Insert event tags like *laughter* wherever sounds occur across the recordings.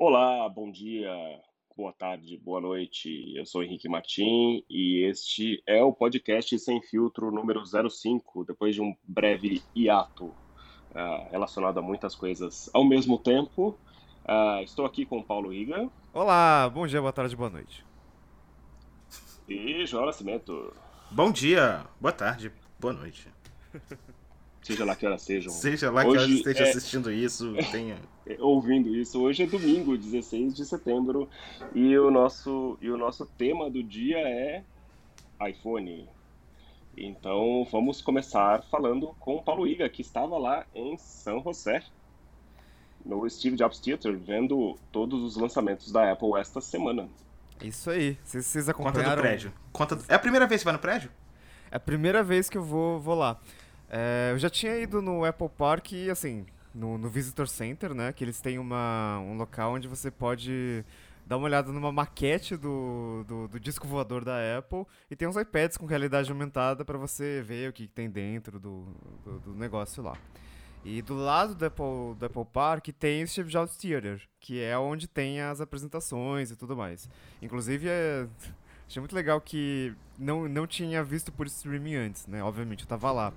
Olá, bom dia, boa tarde, boa noite. Eu sou Henrique Martim e este é o podcast Sem Filtro número 05, depois de um breve hiato uh, relacionado a muitas coisas ao mesmo tempo. Uh, estou aqui com o Paulo Riga. Olá, bom dia, boa tarde, boa noite. E João Nascimento. Bom dia, boa tarde, boa noite. *laughs* Seja lá que hora sejam. Seja lá que hora esteja é... assistindo isso, tenha. *laughs* Ouvindo isso. Hoje é domingo, 16 de setembro, e o nosso, e o nosso tema do dia é iPhone. Então vamos começar falando com o Paulo Iga, que estava lá em São José, no Steve Jobs Theater, vendo todos os lançamentos da Apple esta semana. Isso aí. Vocês, vocês acompanharam? Conta do prédio. Conta do... É a primeira vez que você vai no prédio? É a primeira vez que eu vou, vou lá. É, eu já tinha ido no Apple Park e, assim, no, no Visitor Center, né? Que eles têm uma, um local onde você pode dar uma olhada numa maquete do, do, do, disco voador da Apple e tem uns iPads com realidade aumentada para você ver o que tem dentro do, do, do, negócio lá. E do lado do Apple, do Apple Park tem o Steve Jobs Theater, que é onde tem as apresentações e tudo mais. Inclusive, é, achei muito legal que não, não tinha visto por streaming antes, né? Obviamente, eu tava lá.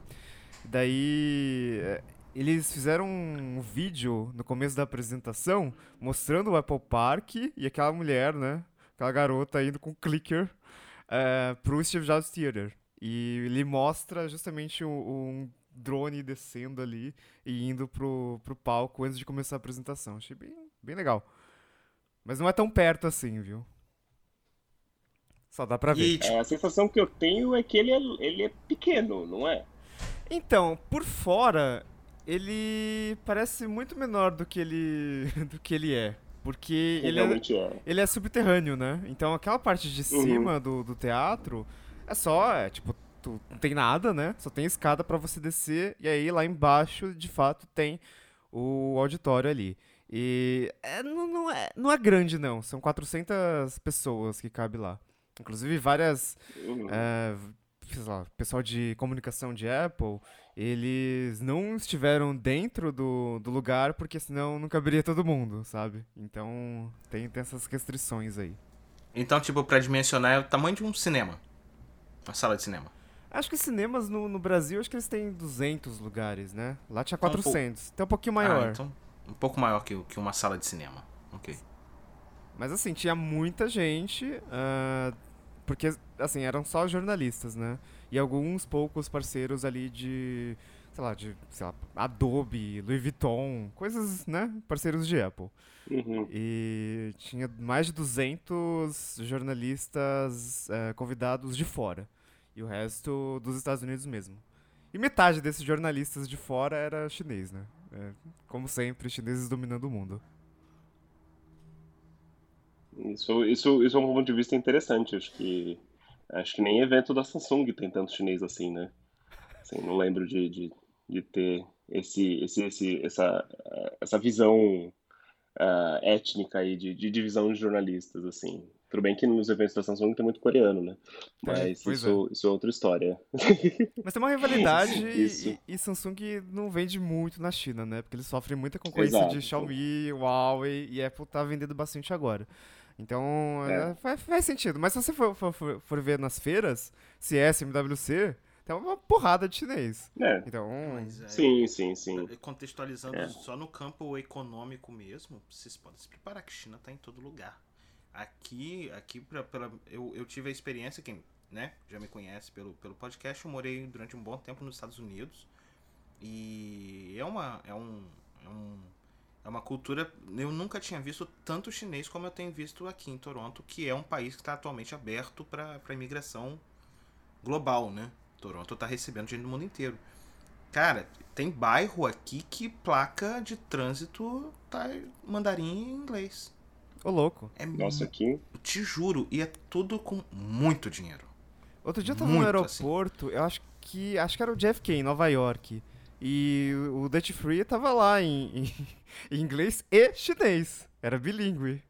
Daí é, eles fizeram um vídeo no começo da apresentação mostrando o Apple Park e aquela mulher, né? Aquela garota indo com o clicker é, pro Steve Jobs Theater. E ele mostra justamente um, um, drone descendo ali e indo pro, pro palco antes de começar a apresentação. Achei bem, bem legal. Mas não é tão perto assim, viu? Só dá pra ver. E, é, a sensação que eu tenho é que ele é, ele é pequeno, não é? Então, por fora, ele parece muito menor do que ele, *laughs* do que ele é. Porque ele, é, é, ele é subterrâneo, né? Então aquela parte de uhum. cima do, do teatro é só, é, tipo, tu, não tem nada, né? Só tem escada para você descer. E aí lá embaixo, de fato, tem o auditório ali. E é, não, não, é, não é grande, não. São 400 pessoas que cabe lá. Inclusive várias uhum. é, lá, pessoal de comunicação de Apple, eles não estiveram dentro do, do lugar porque senão não caberia todo mundo, sabe? Então tem, tem essas restrições aí. Então, tipo, pra dimensionar é o tamanho de um cinema. Uma sala de cinema. Acho que cinemas no, no Brasil, acho que eles têm 200 lugares, né? Lá tinha 400. Então, um, um pouquinho maior. Ah, então um pouco maior que, que uma sala de cinema. Ok. Mas assim, tinha muita gente. Uh, porque, assim, eram só jornalistas, né? E alguns poucos parceiros ali de, sei lá, de, sei lá, Adobe, Louis Vuitton, coisas, né? Parceiros de Apple. Uhum. E tinha mais de 200 jornalistas é, convidados de fora. E o resto dos Estados Unidos mesmo. E metade desses jornalistas de fora era chinês, né? É, como sempre, chineses dominando o mundo. Isso, isso, isso é um ponto de vista interessante. Acho que, acho que nem evento da Samsung tem tanto chinês assim, né? Assim, não lembro de, de, de ter esse, esse, esse, essa, essa visão uh, étnica aí de, de divisão de jornalistas, assim. Tudo bem que nos eventos da Samsung tem muito coreano, né? Mas é, isso, é. isso é outra história. *laughs* Mas tem uma rivalidade *laughs* e, e, Samsung não vende muito na China, né? Porque eles sofrem muita concorrência Exato. de Xiaomi, Huawei e Apple tá vendendo bastante agora. Então, é. É, faz, faz, sentido. Mas se você for, for, for, ver nas feiras, CS, MWC, tem uma porrada de chinês. É. Então, é, sim, sim, sim. Contextualizando é. só no campo econômico mesmo, vocês podem se preparar que China está em todo lugar. Aqui, aqui pra, pela, eu, eu tive a experiência, quem né, já me conhece pelo, pelo podcast, eu morei durante um bom tempo nos Estados Unidos. E é uma, é um, é um é uma cultura. Eu nunca tinha visto tanto chinês como eu tenho visto aqui em Toronto, que é um país que está atualmente aberto para a imigração global, né? Toronto está recebendo gente do mundo inteiro. Cara, tem bairro aqui que placa de trânsito tá mandarim em inglês. Ô, louco. É Nossa, aqui. Te juro, e é tudo com muito dinheiro. Outro dia eu tava muito, no assim. aeroporto, assim. eu acho que. Acho que era o JFK, em Nova York. E o Dutch Free tava lá em, em *laughs* inglês e chinês. Era bilíngue.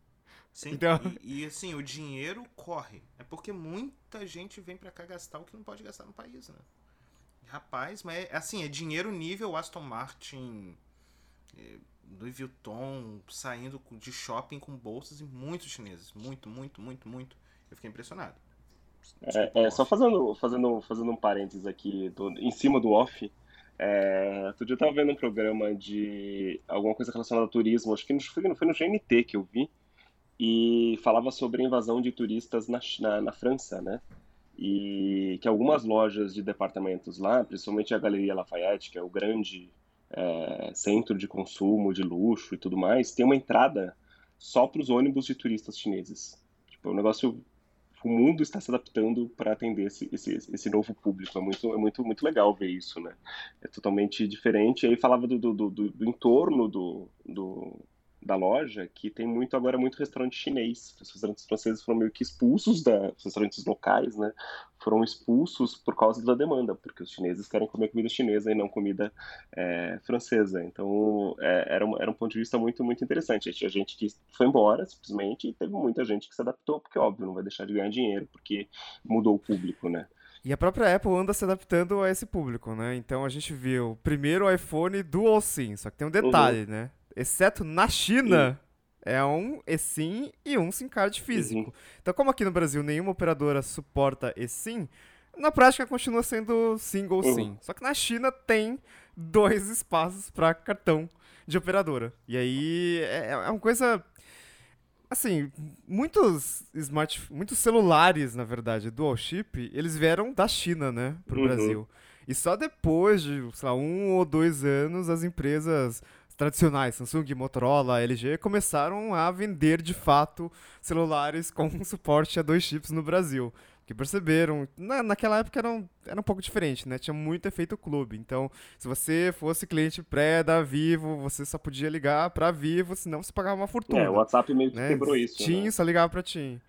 Sim, então... e, e, assim, o dinheiro corre. É porque muita gente vem para cá gastar o que não pode gastar no país, né? Rapaz, mas é, assim, é dinheiro nível Aston Martin Louis Vuitton saindo de shopping com bolsas e muitos chineses. Muito, muito, muito, muito. Eu fiquei impressionado. É, é, só fazendo, fazendo, fazendo um parênteses aqui, do, em cima do off, é, outro dia eu tava vendo um programa de alguma coisa relacionada a turismo, acho que foi, foi no GNT que eu vi, e falava sobre a invasão de turistas na, na, na França, né? E que algumas lojas de departamentos lá, principalmente a Galeria Lafayette, que é o grande é, centro de consumo, de luxo e tudo mais, tem uma entrada só para os ônibus de turistas chineses. Tipo, é um negócio o mundo está se adaptando para atender esse, esse, esse, novo público. É muito, é muito, muito legal ver isso, né? É totalmente diferente. E aí falava do, do, do, do entorno do, do, da loja, que tem muito agora muito restaurante chinês. Os restaurantes franceses foram meio que expulsos da os restaurantes locais, né? Foram expulsos por causa da demanda, porque os chineses querem comer comida chinesa e não comida é, francesa. Então é, era, um, era um ponto de vista muito muito interessante. Tinha gente que foi embora simplesmente e teve muita gente que se adaptou, porque óbvio não vai deixar de ganhar dinheiro, porque mudou o público, né? E a própria Apple anda se adaptando a esse público, né? Então a gente viu primeiro o iPhone Dual SIM, só que tem um detalhe, uhum. né? Exceto na China, é um eSIM e um SIM card físico. Uhum. Então, como aqui no Brasil nenhuma operadora suporta eSIM, na prática continua sendo single uhum. SIM. Só que na China tem dois espaços para cartão de operadora. E aí é, é uma coisa assim, muitos smart, muitos celulares, na verdade, dual chip, eles vieram da China, né, pro uhum. Brasil. E só depois de, sei lá, um ou dois anos, as empresas tradicionais, Samsung, Motorola, LG, começaram a vender de fato celulares com *laughs* suporte a dois chips no Brasil. Que perceberam, na, naquela época era um, era um pouco diferente, né? Tinha muito efeito clube. Então, se você fosse cliente pré da Vivo, você só podia ligar pra Vivo, senão você pagava uma fortuna. É, o WhatsApp meio que né? quebrou isso. Tim né? só ligava pra Tim.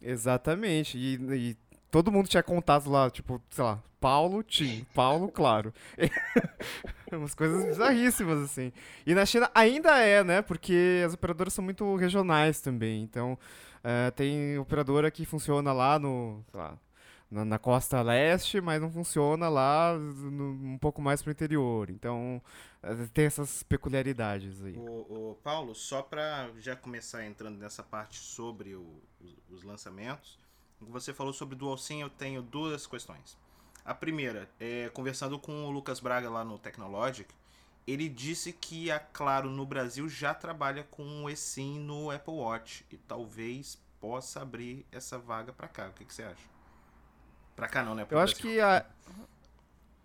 Exatamente. E, e todo mundo tinha contato lá, tipo, sei lá, Paulo Tim, Paulo Claro. *laughs* Umas coisas bizarríssimas, assim. E na China ainda é, né? Porque as operadoras são muito regionais também. Então, uh, tem operadora que funciona lá no, lá, na, na, costa leste, mas não funciona lá no, um pouco mais pro interior. Então, uh, tem essas peculiaridades aí. O, o Paulo, só para já começar entrando nessa parte sobre o, os, os lançamentos, você falou sobre Dual SIM, eu tenho duas questões. A primeira, é, conversando com o Lucas Braga lá no Technologic, ele disse que a Claro no Brasil já trabalha com o eSIM no Apple Watch e talvez possa abrir essa vaga para cá. O que, que, você acha? Para cá não, né? Pro eu Brasil. acho que a...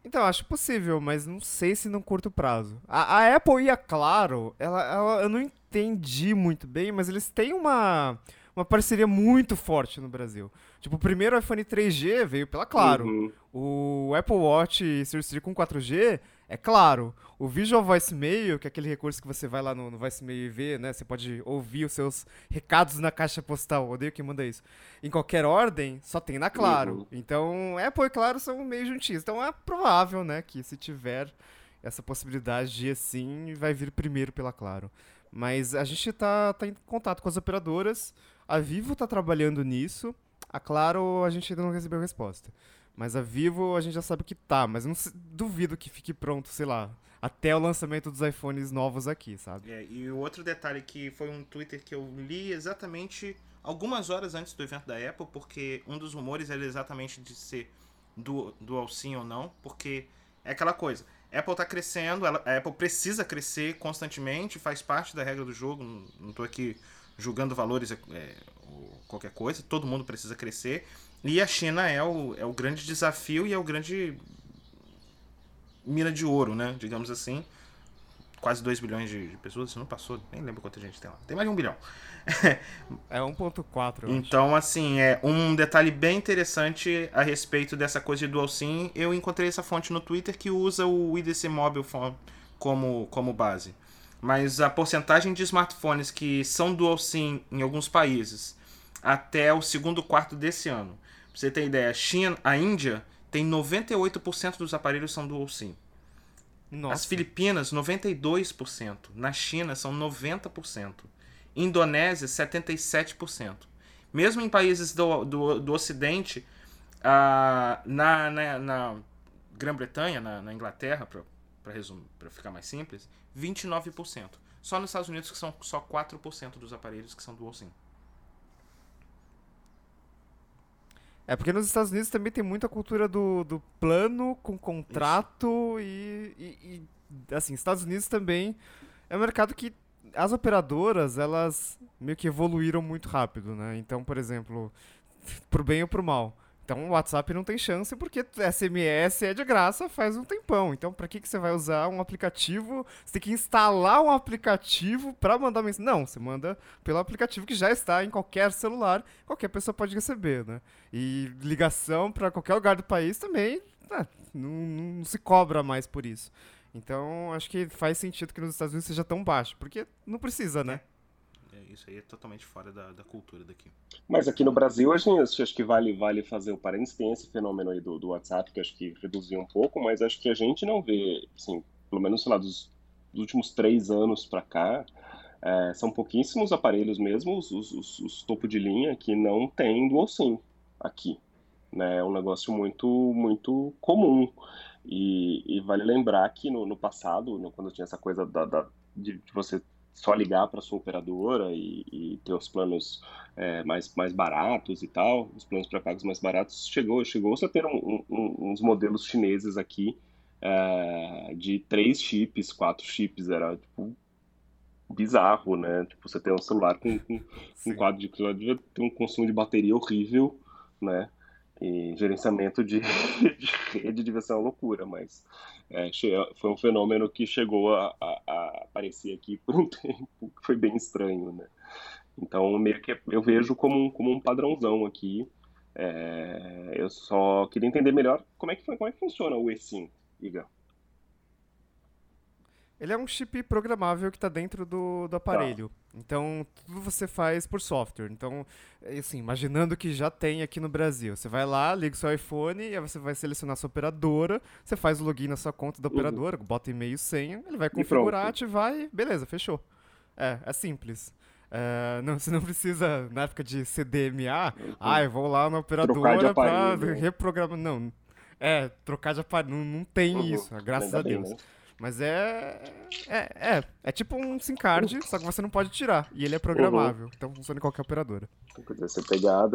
Então, acho possível, mas não sei se no curto prazo. A, a Apple e a Claro, ela, ela, eu não entendi muito bem, mas eles têm uma uma parceria muito forte no Brasil. Tipo, o primeiro iPhone 3G veio pela Claro. Uhum. O Apple Watch Series 3 com 4G é claro. O Visual Voicemail, que é aquele recurso que você vai lá no, no Voicemail e vê, né? Você pode ouvir os seus recados na caixa postal. Odeio quem manda isso. Em qualquer ordem, só tem na Claro. Uhum. Então, Apple e Claro são meio juntinhos. Então, é provável, né, que se tiver essa possibilidade de assim, vai vir primeiro pela Claro. Mas a gente tá, tá em contato com as operadoras. A Vivo está trabalhando nisso. A Claro, a gente ainda não recebeu resposta. Mas a Vivo, a gente já sabe que tá. Mas não se, duvido que fique pronto, sei lá, até o lançamento dos iPhones novos aqui, sabe? É, e o outro detalhe que foi um Twitter que eu li exatamente algumas horas antes do evento da Apple, porque um dos rumores era exatamente de ser dual, dual SIM ou não, porque é aquela coisa. A Apple está crescendo, ela, a Apple precisa crescer constantemente, faz parte da regra do jogo. Não, não tô aqui julgando valores, é, é qualquer coisa, todo mundo precisa crescer. E a China é o, é o grande desafio e é o grande mina de ouro, né? Digamos assim. Quase 2 bilhões de, de pessoas, isso não passou, nem lembro quanta gente tem lá. Tem mais de um bilhão. *laughs* é 1.4. Então, assim, é um detalhe bem interessante a respeito dessa coisa de dual SIM. Eu encontrei essa fonte no Twitter que usa o IDC Mobile Phone como, como base mas a porcentagem de smartphones que são dual SIM em alguns países até o segundo quarto desse ano. Pra você ter ideia, a China, a Índia tem 98% dos aparelhos são dual SIM. Nossa. As Filipinas, 92%. Na China, são 90%. Indonésia, 77%. Mesmo em países do, do, do Ocidente, uh, na, na, na Grã-Bretanha, na, na Inglaterra, para resumir, para ficar mais simples, 29%. Só nos Estados Unidos que são só 4% dos aparelhos que são dual SIM. É porque nos Estados Unidos também tem muita cultura do, do plano com contrato e, e, e, assim, Estados Unidos também é um mercado que as operadoras, elas meio que evoluíram muito rápido, né? Então, por exemplo, pro bem ou pro mal. Então o WhatsApp não tem chance porque SMS é de graça faz um tempão. Então para que, que você vai usar um aplicativo? Você tem que instalar um aplicativo para mandar mensagem. Não, você manda pelo aplicativo que já está em qualquer celular, qualquer pessoa pode receber, né? E ligação para qualquer lugar do país também né, não, não se cobra mais por isso. Então acho que faz sentido que nos Estados Unidos seja tão baixo, porque não precisa, né? Isso aí é totalmente fora da, da cultura daqui. Mas aqui no Brasil, a gente, acho que vale, vale fazer o parênteses. Tem esse fenômeno aí do, do WhatsApp, que acho que reduziu um pouco, mas acho que a gente não vê, assim, pelo menos, sei lá, dos, dos últimos três anos para cá, é, são pouquíssimos aparelhos mesmo, os, os, os, topo de linha, que não tem dual SIM aqui. Né? É um negócio muito, muito comum. E, e vale lembrar que no, no passado, no, quando tinha essa coisa da, da de, de você só ligar para sua operadora e, e, ter os planos é, mais, mais baratos e tal, os planos pré-pagos mais baratos, chegou chegou a ter um, um, uns modelos chineses aqui é, de três chips, quatro chips, era tipo bizarro, né? Tipo, você tem um celular com, com um quadro de ter um consumo de bateria horrível, né? E gerenciamento de, *laughs* de rede devia ser uma loucura, mas é, foi um fenômeno que chegou a, a, a, aparecer aqui por um *laughs* tempo, que foi bem estranho, né? Então, meio que eu vejo como um, como um padrãozão aqui. É, eu só queria entender melhor como é que, como é que funciona o eSIM, Iga. Ele é um chip programável que está dentro do, do aparelho. Tá. Então, tudo você faz por software. Então, é assim, imaginando que já tem aqui no Brasil. Você vai lá, liga o seu iPhone, e aí você vai selecionar a sua operadora, você faz o login na sua conta da uhum. operadora, uhum. bota e-mail e senha, ele vai configurar, ativar e beleza, fechou. É, é simples. É, não, *laughs* você não precisa, na época de CDMA, uhum. ah, eu vou lá na operadora para reprogramar. Não, é, trocar de aparelho, não, não tem uhum. isso, graças a Deus. Bem, né? Mas é, é. É, é. tipo um SIM card, só que você não pode tirar. E ele é programável. Uhum. Então funciona em qualquer operadora. Quer dizer, você pegar,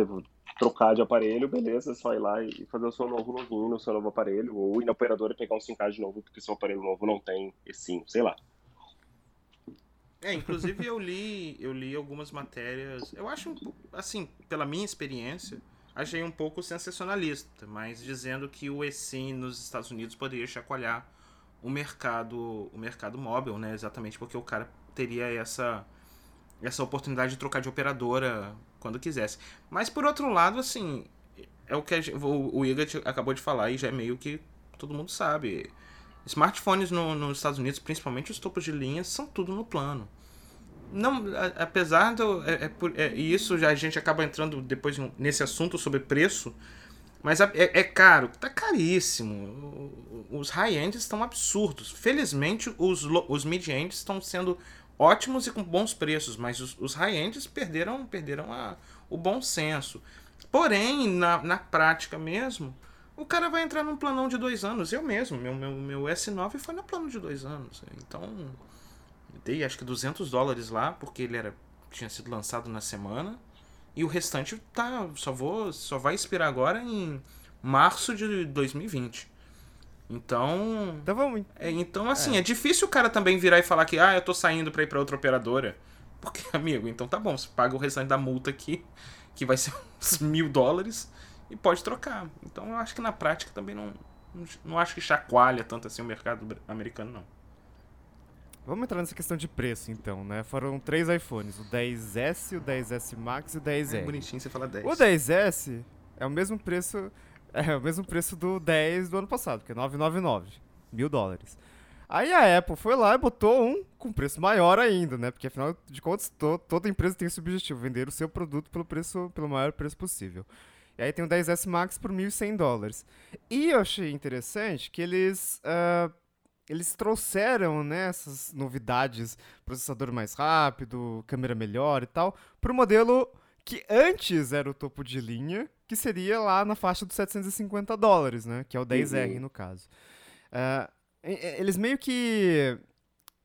trocar de aparelho, beleza, é só ir lá e fazer o seu novo login no seu novo aparelho. Ou ir na operadora e pegar um SIM card novo, porque seu aparelho novo não tem esse SIM, sei lá. É, inclusive eu li, eu li algumas matérias. Eu acho, assim, pela minha experiência, achei um pouco sensacionalista, mas dizendo que o eSIM nos Estados Unidos poderia chacoalhar o mercado, o mercado móvel, né? Exatamente porque o cara teria essa essa oportunidade de trocar de operadora quando quisesse. Mas por outro lado, assim, é o que o, Iga acabou de falar e já é meio que todo mundo sabe. Smartphones no, nos Estados Unidos, principalmente os topos de linha, são tudo no plano. Não, a, apesar do. É, é, é, isso já a gente acaba entrando depois nesse assunto sobre preço mas é, é caro, tá caríssimo. Os high-ends estão absurdos. Felizmente, os, os mid-ends estão sendo ótimos e com bons preços, mas os, os high-ends perderam, perderam a, o bom senso. Porém, na, na prática mesmo, o cara vai entrar num planão de dois anos. Eu mesmo, meu, meu, meu S9 foi no plano de dois anos. Então, dei acho que 200 dólares lá, porque ele era tinha sido lançado na semana. E o restante tá. Só vou. Só vai expirar agora em março de 2020. Então. Então vamos. É, então, assim, é. é. difícil o cara também virar e falar que, ah, eu tô saindo pra ir pra outra operadora. *laughs* Porque, amigo, então tá bom, você paga o restante da multa aqui, que vai ser *laughs* uns mil dólares, e pode trocar. Então eu acho que na prática também não. Não acho que chacoalha tanto assim o mercado americano, não. Vamos entrar nessa questão de preço, então, né? Foram três iPhones, o 10S, o 10S Max e o 10R. É bonitinho você fala 10. O 10S é o mesmo preço, é o mesmo preço do 10 do ano passado, que é 999, mil dólares. Aí a Apple foi lá e botou um com preço maior ainda, né? Porque afinal de contas, to, toda empresa tem esse objetivo, vender o seu produto pelo preço, pelo maior preço possível. E aí tem o 10S Max por 1.100 dólares. E eu achei interessante que eles uh, eles trouxeram né, essas novidades, processador mais rápido, câmera melhor e tal, para o modelo que antes era o topo de linha, que seria lá na faixa dos 750 dólares, né? Que é o 10R uhum. no caso. Uh, Eles meio que.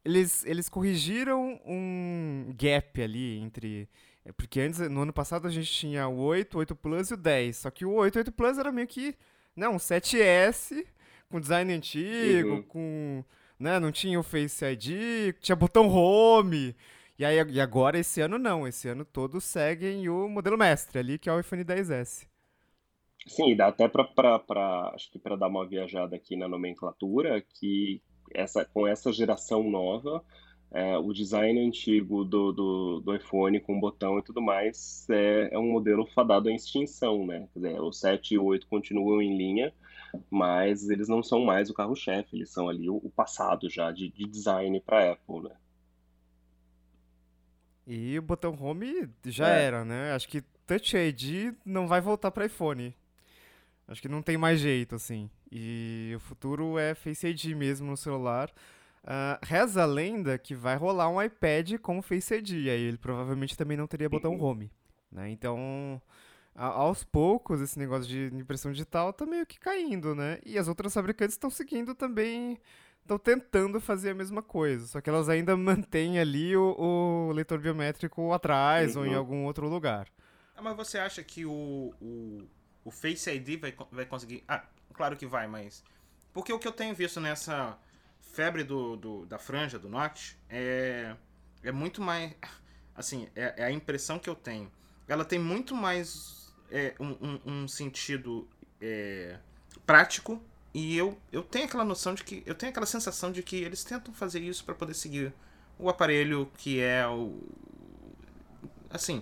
Eles, eles corrigiram um gap ali entre. Porque antes, no ano passado, a gente tinha o 8, o 8 Plus e o 10. Só que o 8, 8 Plus era meio que. Não, um 7S com design antigo, uhum. com. Né, não tinha o Face ID, tinha botão home. E, aí, e agora, esse ano, não. Esse ano todos seguem o modelo mestre ali, que é o iPhone 10S. Sim, dá até para acho que para dar uma viajada aqui na nomenclatura, que essa com essa geração nova, é, o design antigo do, do, do, iPhone com botão e tudo mais é, é um modelo fadado à extinção, né? Dizer, o 7 e o 8 continuam em linha, mas eles não são mais o carro-chefe, eles são ali o, o passado já de, de design para Apple, né? E o botão home já é. era, né? Acho que Touch ID não vai voltar para iPhone. Acho que não tem mais jeito, assim. E o futuro é Face ID mesmo no celular. Uh, reza a lenda que vai rolar um iPad com Face ID. Aí ele provavelmente também não teria botão home. Né? Então, a, aos poucos, esse negócio de impressão digital tá meio que caindo, né? E as outras fabricantes estão seguindo também. Estão tentando fazer a mesma coisa. Só que elas ainda *laughs* mantêm ali o, o leitor biométrico atrás uhum. ou em uhum. algum outro lugar. Ah, mas você acha que o, o o Face ID vai, vai conseguir. Ah, claro que vai, mas. Porque o que eu tenho visto nessa febre do, do da franja, do Notch, é, é muito mais. *laughs* Assim, é, é, a impressão que eu tenho. Ela tem muito mais é, um, um, um, sentido é, prático. E eu, eu tenho aquela noção de que. Eu tenho aquela sensação de que eles tentam fazer isso para poder seguir o aparelho que é o. Assim,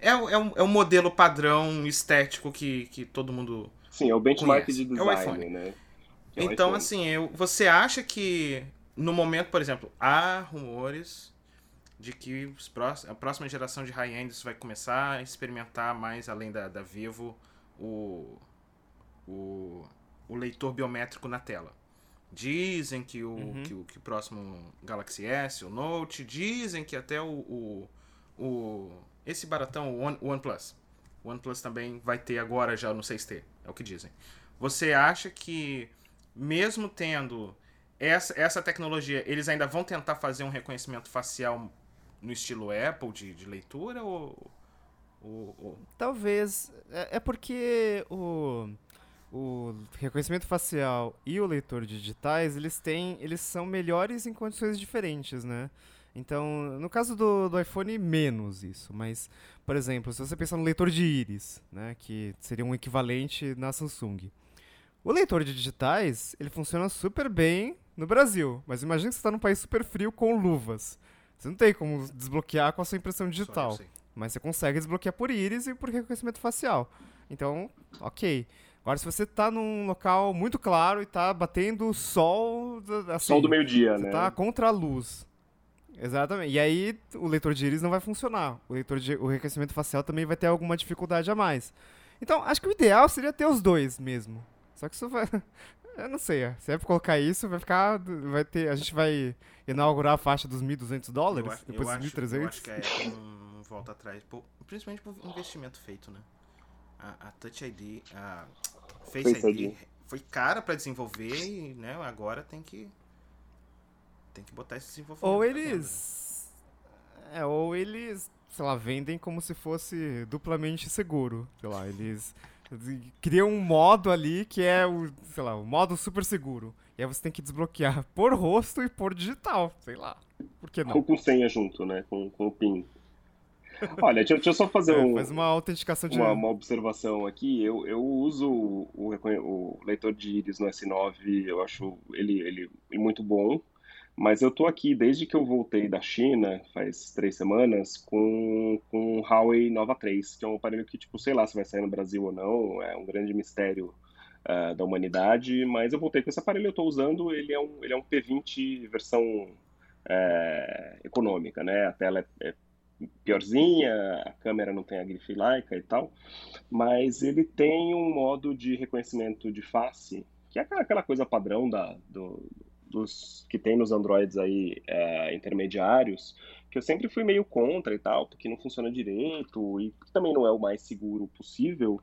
é, é, um, é um modelo padrão estético que, que todo mundo. Sim, é o benchmark conhece. de design, é o iPhone. né? É o então, iPhone. assim, eu, você acha que no momento, por exemplo, há rumores de que os próximos, a próxima geração de high-ends vai começar a experimentar mais, além da, da Vivo, o, o, o leitor biométrico na tela. Dizem que o, uhum. que o, que o próximo Galaxy S, o Note, dizem que até o, o, o esse baratão, o One, OnePlus. O OnePlus também vai ter agora já no 6T, é o que dizem. Você acha que, mesmo tendo essa, essa tecnologia, eles ainda vão tentar fazer um reconhecimento facial no estilo Apple de, de leitura ou, ou, ou... Talvez. É, é porque o, o reconhecimento facial e o leitor de digitais, eles têm. Eles são melhores em condições diferentes, né? Então, no caso do, do iPhone, menos isso. Mas, por exemplo, se você pensar no leitor de íris, né, que seria um equivalente na Samsung. O leitor de digitais, ele funciona super bem no Brasil. Mas imagine que você está num país super frio com luvas. Você não tem como desbloquear com a sua impressão digital. Mas você consegue desbloquear por íris e por reconhecimento facial. Então, ok. Agora, se você está num local muito claro e está batendo sol... Assim, sol do meio-dia, né? Está contra a luz. Exatamente. E aí o leitor de íris não vai funcionar. O leitor de o reconhecimento facial também vai ter alguma dificuldade a mais. Então, acho que o ideal seria ter os dois mesmo. Só que isso vai eu não sei, se é pra colocar isso, vai ficar vai ter, a gente vai inaugurar a faixa dos 1.200 dólares, eu, depois dos 1.300. Eu acho que é um volta atrás, principalmente por investimento feito, né? A, a Touch ID, a Face, Face ID, ID, foi cara para desenvolver e, né, agora tem que tem que botar esse desenvolvimento. Ou eles. É, ou eles, sei lá, vendem como se fosse duplamente seguro. Sei lá, eles criam um modo ali que é o, sei lá, o modo super seguro. E aí você tem que desbloquear *laughs* por rosto e por digital, sei lá. Por que não? Com, com senha junto, né? Com, com o PIN. Olha, deixa, deixa eu só fazer é, um, faz uma autenticação de uma, uma observação aqui. Eu, eu uso o, o, o leitor de íris no S9, eu acho ele, ele muito bom. Mas eu tô aqui desde que eu voltei da China, faz três semanas, com, com o Huawei Nova 3, que é um aparelho que, tipo, sei lá se vai sair no Brasil ou não, é um grande mistério uh, da humanidade, mas eu voltei com esse aparelho, eu tô usando, ele é um, ele é um P20 versão é, econômica, né? A tela é, é piorzinha, a câmera não tem a grife Leica e tal, mas ele tem um modo de reconhecimento de face, que é aquela coisa padrão da, do, dos que tem nos Androids aí é, intermediários, que eu sempre fui meio contra e tal, porque não funciona direito e também não é o mais seguro possível,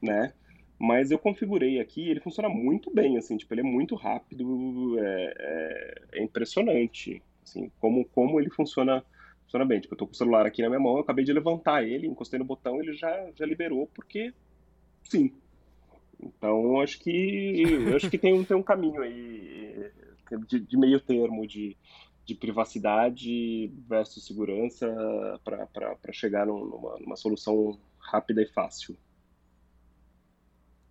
né? Mas eu configurei aqui, ele funciona muito bem, assim, tipo, ele é muito rápido, é, é, é impressionante, assim, como, como ele funciona, funciona bem. Tipo, eu tô com o celular aqui na minha mão, eu acabei de levantar ele, encostei no botão, ele já, já liberou, porque sim. Então, acho que acho que tem, tem um caminho aí de, de meio termo de, de privacidade versus segurança para chegar numa, numa solução rápida e fácil.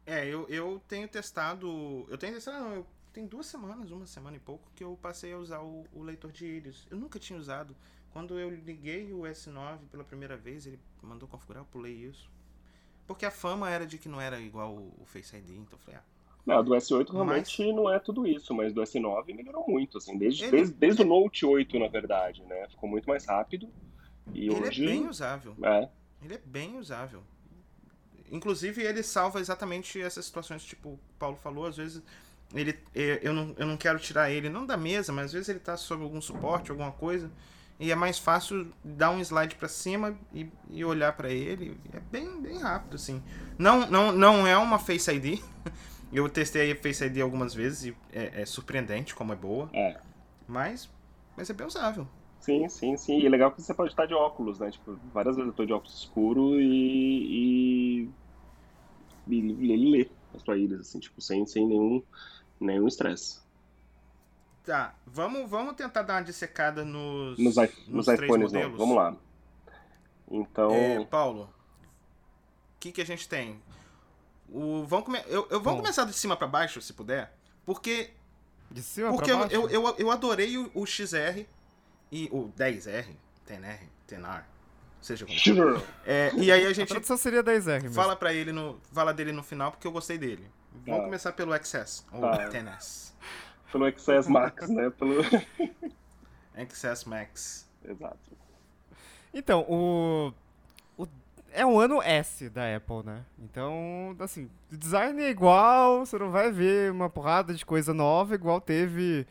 É, eu, eu tenho testado. Eu tenho testado, não, eu, tem duas semanas, uma semana e pouco, que eu passei a usar o, o leitor de íris. Eu nunca tinha usado. Quando eu liguei o S9 pela primeira vez, ele mandou configurar, eu pulei isso. Porque a fama era de que não era igual o, o Face ID, então eu falei, ah. Não, do S8 realmente mas... não é tudo isso, mas do S9 melhorou muito, assim, desde, ele... desde, desde o Note 8, na verdade, né? Ficou muito mais rápido. E ele hoje... é bem usável. É. Ele é bem usável. Inclusive, ele salva exatamente essas situações, tipo o Paulo falou, às vezes ele é, eu não, eu não quero tirar ele não da mesa, mas às vezes ele tá sob algum suporte, alguma coisa, e é mais fácil dar um slide para cima e, e olhar para ele. É bem, bem rápido, assim. Não, não, não é uma Face ID. *laughs* Eu testei a Face ID algumas vezes e é, é surpreendente como é boa. É. Mas, mas é bem usável. Sim, sim, sim. E é legal que você pode estar de óculos, né? Tipo, várias vezes eu tô de óculos escuro e. e, e ele lê as planilhas, assim, tipo, sem, sem nenhum nenhum estresse. Tá, vamos, vamos tentar dar uma dissecada nos, nos, nos, nos iPhones, não. Vamos lá. Então. É, Paulo, o que, que a gente tem? O, vamos come... eu, eu, vamos começar de cima para baixo, se puder, porque. De cima porque pra baixo? eu, eu, eu adorei o, o XR e o 10R, 10R, 10R, seja como sure. é, E aí a gente. A seria 10R mesmo. Fala para ele no, fala dele no final porque eu gostei dele. Vamos tá. começar pelo XS ou tá. 10S. Pelo XS Max, né? Pelo *laughs* XS Max. Exato. Então, o é um ano S da Apple, né? Então, assim, o design é igual, você não vai ver uma porrada de coisa nova igual teve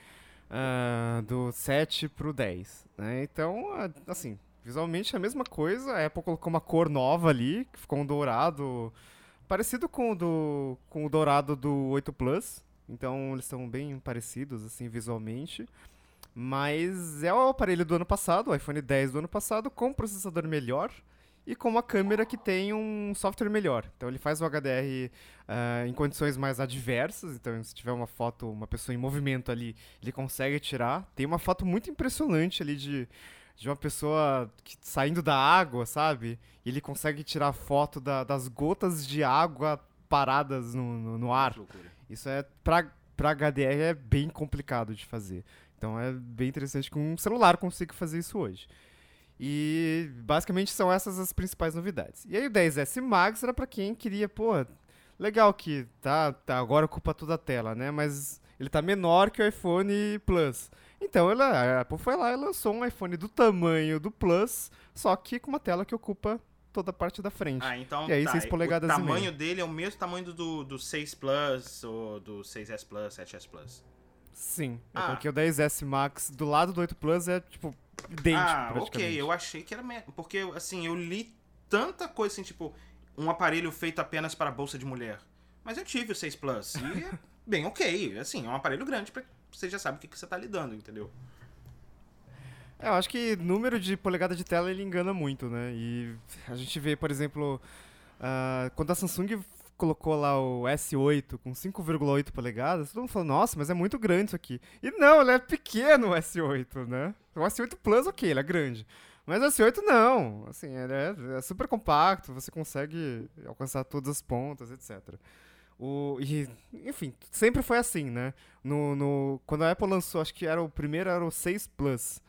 uh, do 7 pro 10, né? Então, assim, visualmente é a mesma coisa, a Apple colocou uma cor nova ali, que ficou um dourado parecido com o, do, com o dourado do 8 Plus, então eles estão bem parecidos, assim, visualmente. Mas é o aparelho do ano passado, o iPhone 10 do ano passado, com processador melhor, e com uma câmera que tem um software melhor. Então ele faz o HDR uh, ah, em condições mais adversas. Então se tiver uma foto, uma pessoa em movimento ali, ele consegue tirar. Tem uma foto muito impressionante ali de, de uma pessoa que, saindo da água, sabe? E ele consegue tirar foto da, das gotas de água paradas no, no, no ar. Isso é para HDR é bem complicado de fazer. Então é bem interessante que um celular consiga fazer isso hoje. E basicamente são essas as principais novidades. E aí o 10S Max era para quem queria, pô, legal que tá, tá agora ocupa toda a tela, né? Mas ele tá menor que o iPhone Plus. Então ela, a Apple foi lá e lançou um iPhone do tamanho do Plus, só que com uma tela que ocupa toda a parte da frente. Ah, então e aí tá. 6 polegadas o tamanho dele é o mesmo tamanho do, do 6 Plus ou do 6S Plus, 7S Plus. Sim, ah. porque o 10S Max do lado do 8 Plus é tipo idêntico, ah, ok. Eu achei que era. Porque, assim, eu li tanta coisa assim, tipo, um aparelho feito apenas para bolsa de mulher. Mas eu tive o 6 Plus. E é *laughs* bem ok. Assim, é um aparelho grande para você já sabe o que, que você tá lidando, entendeu? É, eu acho que número de polegada de tela ele engana muito, né? E a gente vê, por exemplo, uh, quando a Samsung colocou lá o S8 com 5,8 polegadas, todo mundo falou, nossa, mas é muito grande isso aqui. E não, ele é pequeno o S8, né? O S8 Plus, ok, ele é grande. Mas o S8 não, assim, ele é, é super compacto, você consegue alcançar todas as pontas, etc. O, e, enfim, sempre foi assim, né? No, no, quando a Apple lançou, acho que era o primeiro, era o 6 Plus.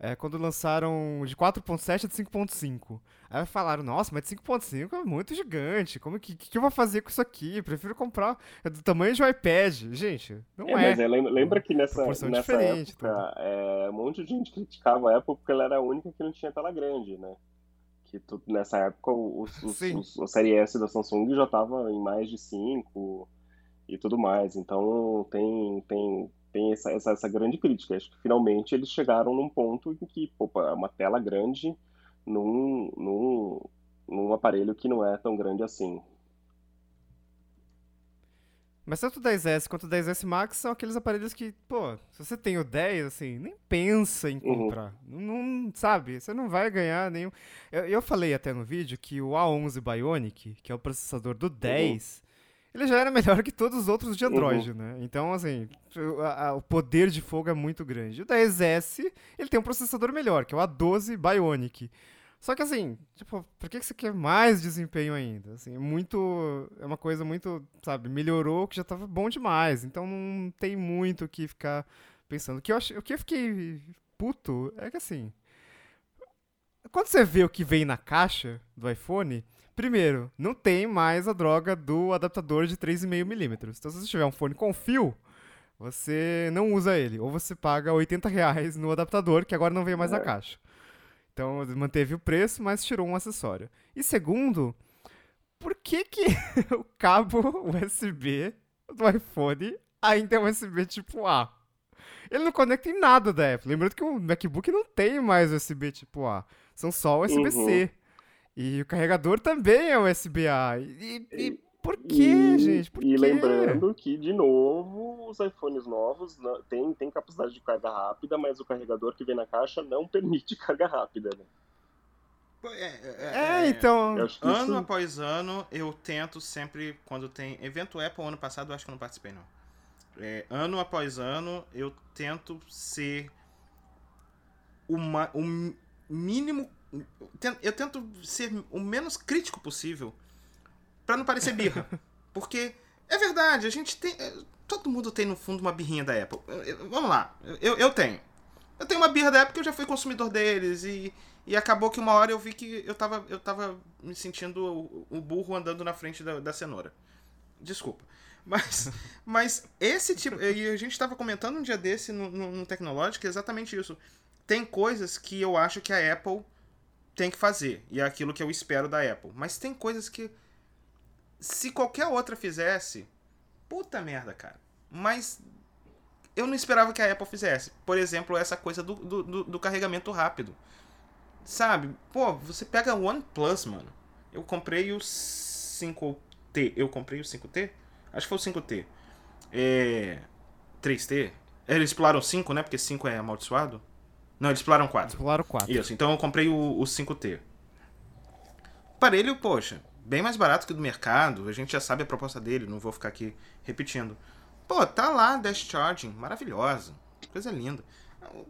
É, quando lançaram de 4.7 a de 5.5. Aí falaram, nossa, mas 5.5 é muito gigante. Como que, que, eu vou fazer com isso aqui? Prefiro comprar é do tamanho de um iPad. Gente, não é. é. Mas é, lembra que nessa, nessa época é, um monte de gente criticava a Apple porque ela era a única que não tinha tela grande, né? Que tu, nessa época o, o, Série S da Samsung já estava em mais de 5 e tudo mais. Então tem, tem, tem essa, essa, essa grande crítica. Acho que finalmente eles chegaram num ponto em que, opa, uma tela grande num, num, num aparelho que não é tão grande assim. Mas tanto o 10S quanto o 10S Max são aqueles aparelhos que, pô, se você tem o 10, assim, nem pensa em Uhum. comprar. Não, não- sabe, você não vai ganhar nenhum. Eu, eu falei até no vídeo que o A11 Bionic, que é o processador do 10, ele já era melhor que todos os outros de Android, né? Então, assim, o, a- a- o poder de fogo é muito grande. O 10S, ele tem um processador melhor, que é o A12 Bionic. Só que assim, tipo, por que que você quer mais desempenho ainda? Assim, é muito. É uma coisa muito, sabe, melhorou que já tava bom demais. Então não tem muito o que ficar pensando. O que eu, ach... o que eu fiquei puto é que assim. Quando você vê o que vem na caixa do iPhone, primeiro, não tem mais a droga do adaptador de 3,5mm. Então, se você tiver um fone com fio, você não usa ele. Ou você paga 80 reais no adaptador, que agora não vem mais na É. caixa. Então, manteve o preço, mas tirou um acessório. E segundo, por que que *laughs* o cabo USB do iPhone ainda é USB tipo A? Ele não conecta em nada da Apple. Lembrando que o MacBook não tem mais USB tipo A. São só USB-C. E o carregador também é USB-A. E, e por que, E- gente? Por e quê? lembrando que, de novo, os iPhones novos têm tem capacidade de carga rápida, mas o carregador que vem na caixa não *laughs* permite carga rápida, né? É, é, É, então. Eu acho que Ano isso... após ano, eu tento sempre, quando tem evento Apple, ano passado eu acho que eu não participei não. É, ano após ano, eu tento ser o, ma- o mínimo. Eu tento ser o menos crítico possível pra não parecer birra. *laughs* Porque é verdade, a gente tem. é, Todo mundo tem no fundo uma birrinha da Apple. Vamos lá, eu, eu tenho. Eu tenho uma birra da Apple porque eu já fui consumidor deles e, e acabou que uma hora eu vi que eu tava, eu tava me sentindo o, o burro andando na frente da, da cenoura. Desculpa. *laughs* Mas, mas esse tipo. E a gente tava comentando um dia desse no, no, no Tecnológico exatamente isso. Tem coisas que eu acho que a Apple tem que fazer. E é aquilo que eu espero da Apple. Mas tem coisas que. Se qualquer outra fizesse. Puta merda, cara. Mas. Eu não esperava que a Apple fizesse. Por exemplo, essa coisa do, do, do- carregamento rápido. Sabe? Pô, você pega o OnePlus, mano. Eu comprei o 5T. Eu comprei o 5T? Acho que foi o 5T. É. 3T? Eles exploraram 5, né? Porque 5 é amaldiçoado. Não, eles exploraram 4. Exploraram 4. Isso, então eu comprei o, o 5T. Aparelho, poxa, bem mais barato que o do mercado. A gente já sabe a proposta dele, não vou ficar aqui repetindo. Pô, tá lá Dash Charging, maravilhosa. Coisa linda.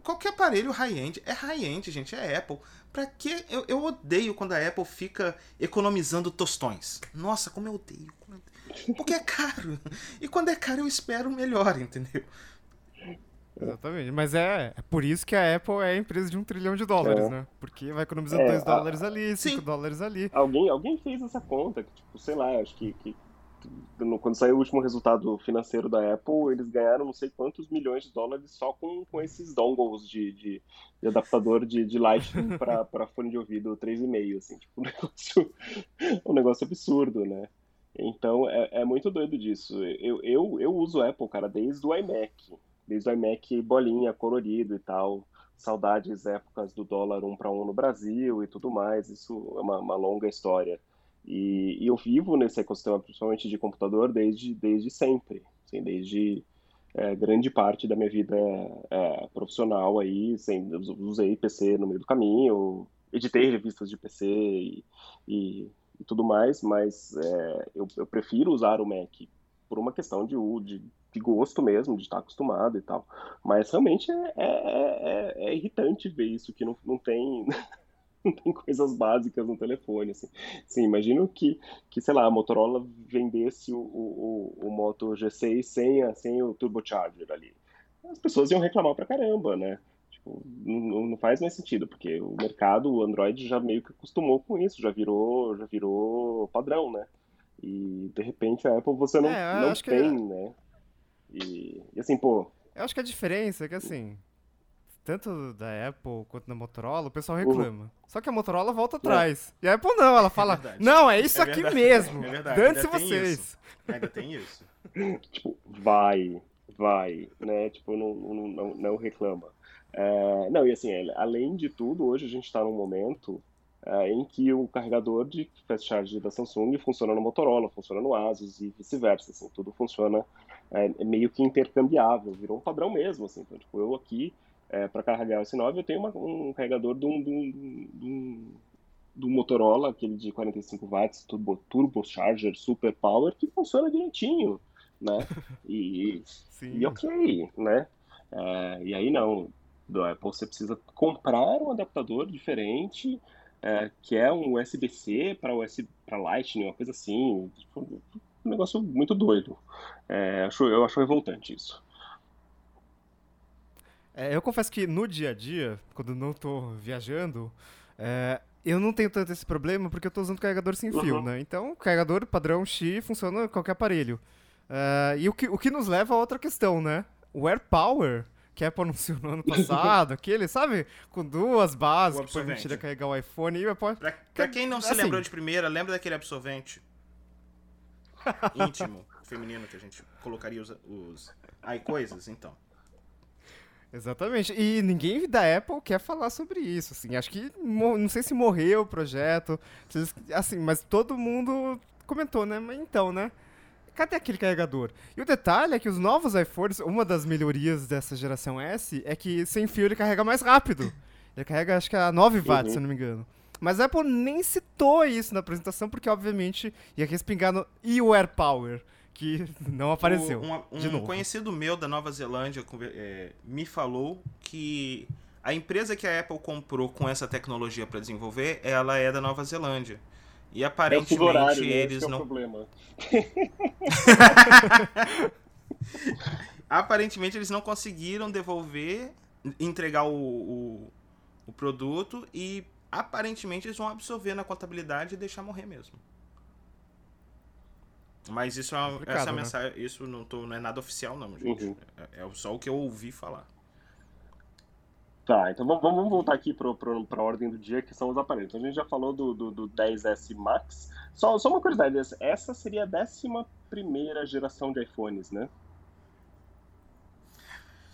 Qualquer aparelho high-end é high-end, gente, é Apple. Pra que eu, eu odeio quando a Apple fica economizando tostões. Nossa, como eu odeio. Porque é caro. E quando é caro eu espero melhor, entendeu? Exatamente. Mas é, é por isso que a Apple é a empresa de um trilhão de dólares, É. né? Porque vai economizando É, 2 a- dólares ali, 5 Sim. dólares ali. Alguém, alguém fez essa conta, que, tipo, sei lá, acho que, que no- quando saiu o último resultado financeiro da Apple, eles ganharam não sei quantos milhões de dólares só com, com esses dongles de, de, de adaptador de, de Lightning *laughs* para fone de ouvido 3,5, assim, tipo, um *laughs* negócio, um negócio absurdo, né? Então é, é muito doido disso. Eu, eu, eu uso Apple, cara, desde o iMac, desde o iMac bolinha, colorido e tal. Saudades épocas do dólar um para um no Brasil e tudo mais. Isso é uma, uma longa história. E, e eu vivo nesse ecossistema, principalmente de computador, desde, desde sempre. Assim, desde é, grande parte da minha vida é, profissional aí, sem, usei PC no meio do caminho, editei revistas de PC e, e, e tudo mais, mas é, eu, eu prefiro usar o Mac por uma questão de, de, de gosto mesmo, de estar acostumado e tal. Mas realmente é, é, é- é irritante ver isso, que não, não tem. *laughs* Não tem coisas básicas no telefone, assim. Sim, imagino que, que, sei lá, a Motorola vendesse o, o, o, o Moto G6 sem, a, sem o turbocharger ali. As pessoas iam reclamar pra caramba, né? Tipo, não, não faz mais sentido, porque o mercado, o Android já meio que acostumou com isso, já virou, já virou padrão, né? E de repente a Apple você não, É, não acho que tem, né? E, e assim, pô, Eu acho que a diferença é que assim, tanto da Apple quanto da Motorola, o pessoal Uhum. reclama. Só que a Motorola volta atrás. E a Apple não, ela *laughs* fala, verdade. não, é isso É aqui verdade. mesmo. É verdade, Dane-se ainda tem vocês. Ainda tem isso. *laughs* tipo, vai, vai, né? Tipo, não, não, não, não reclama. É, não, e assim, é, além de tudo, hoje a gente está num momento é, em que o carregador de fast charge da Samsung funciona no Motorola, funciona no Asus e vice-versa, assim, tudo funciona é, é, meio que intercambiável, virou um padrão mesmo, assim, então, tipo, eu aqui, é, para carregar o S9, eu tenho uma, um carregador de um, de, um, de, um, de um, Motorola, aquele de 45 watts, turbo, turbo charger, super power, que funciona direitinho, né, e, *laughs* e ok, né, é, e aí não, do Apple você precisa comprar um adaptador diferente, é, que é um USB-C para USB para Lightning, uma coisa assim, tipo, um negócio muito doido. É, acho, eu acho revoltante isso. É, eu confesso que no dia a dia, quando não estou viajando, é, eu não tenho tanto esse problema porque eu estou usando carregador sem fio, uhum. né? Então, carregador padrão X funciona em qualquer aparelho. É, e o que, o que nos leva a outra questão, né? O AirPower a Apple anunciou no ano passado, aquele, sabe? Com duas bases que permitiria carregar o iPhone. E o Apple... pra, pra quem não se assim, lembrou de primeira, lembra daquele absorvente *laughs* íntimo, feminino, que a gente colocaria os, os coisas então. Exatamente. E ninguém da Apple quer falar sobre isso, assim. Acho que não sei se morreu o projeto, assim, mas todo mundo comentou, né? Mas então, né? Cadê aquele carregador? E o detalhe é que os novos iPhones, uma das melhorias dessa geração S é que sem fio ele carrega mais rápido. Ele carrega acho que a 9 watts, uhum. se eu não me engano. Mas a Apple nem citou isso na apresentação, porque obviamente ia respingar no e o AirPower, que *laughs* não apareceu. O, um, um conhecido meu da Nova Zelândia é, me falou que a empresa que a Apple comprou com essa tecnologia para desenvolver, ela é da Nova Zelândia. E aparentemente é horário, né? eles não. É *laughs* aparentemente eles não conseguiram devolver, entregar o, o, o, produto e aparentemente eles vão absorver na contabilidade e deixar morrer mesmo. Mas isso é, uma, essa né? mensagem, isso não, tô, não é nada oficial não, gente. Uhum. É, é só o que eu ouvi falar. Tá, então vamos, vamos voltar aqui para a ordem do dia, que são os aparelhos. A gente já falou do, do, do 10S Max. Só, só uma curiosidade, essa seria a 11 geração de iPhones, né?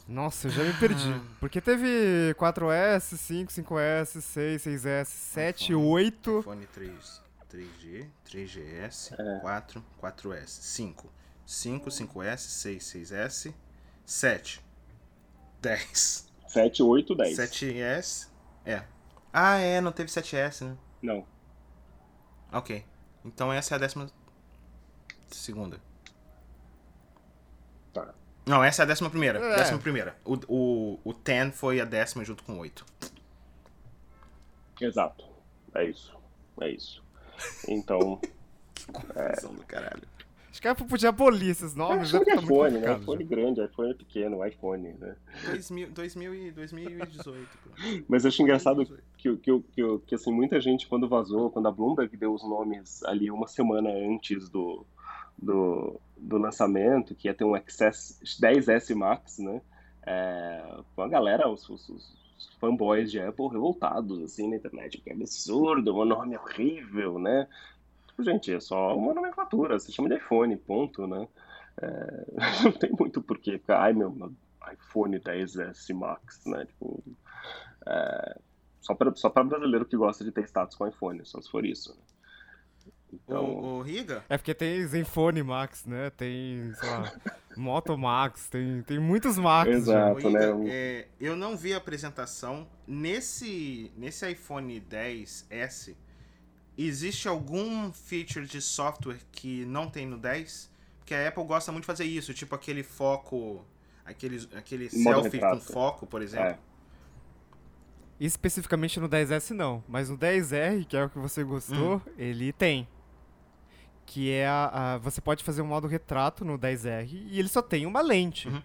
Nossa, eu já me perdi. Ah. Porque teve 4S, 5, 5S, 6, 6S, 7, iPhone, 8. iPhone 3, 3G, 3GS, é. 4, 4S, 5. 5, 5S, 6, 6S, 7, 10. 7, 8, 10. 7S. É. Ah, é, não teve 7S, né? Não. Ok. Então essa é a décima segunda. Tá. Não, essa é a décima primeira. É. Décima primeira. O, o, o 10 foi a décima junto com o 8. Exato. É isso. É isso. Então. *laughs* que confusão é... do caralho. Acho que a Apple podia abolir esses nomes. É, né? iPhone, né? iPhone grande, iPhone pequeno, iPhone, né? 2000, 2000 2018. Mas acho engraçado que, que, que, que, assim, muita gente, quando vazou, quando a Bloomberg deu os nomes ali uma semana antes do, do, do lançamento, que ia ter um XS 10S Max, né? É, a galera, os, os, os fanboys de Apple revoltados, assim, na internet. Que é absurdo, um nome horrível, né? Tipo, gente, é só uma nomenclatura, se chama de iPhone, ponto, né? É, *laughs* não tem muito porquê ficar, ai meu, iPhone 10S Max, né? Tipo, é, só para só brasileiro que gosta de ter status com iPhone, só se for isso, né? Então... O, o, Riga? É porque tem Zenfone Max, né? Tem, sei lá, *laughs* Moto Max, tem, tem muitos Max. Exato, né? É, eu não vi a apresentação. Nesse, nesse iPhone 10S, existe algum feature de software que não tem no 10? Porque a Apple gosta muito de fazer isso, tipo aquele foco, aquele, aquele selfie retrato. com foco, por exemplo. É. Especificamente no 10S não, mas no 10R, que é o que você gostou, hum. ele tem. Que é a, a, Você pode fazer um modo retrato no 10R e ele só tem uma lente. Uhum.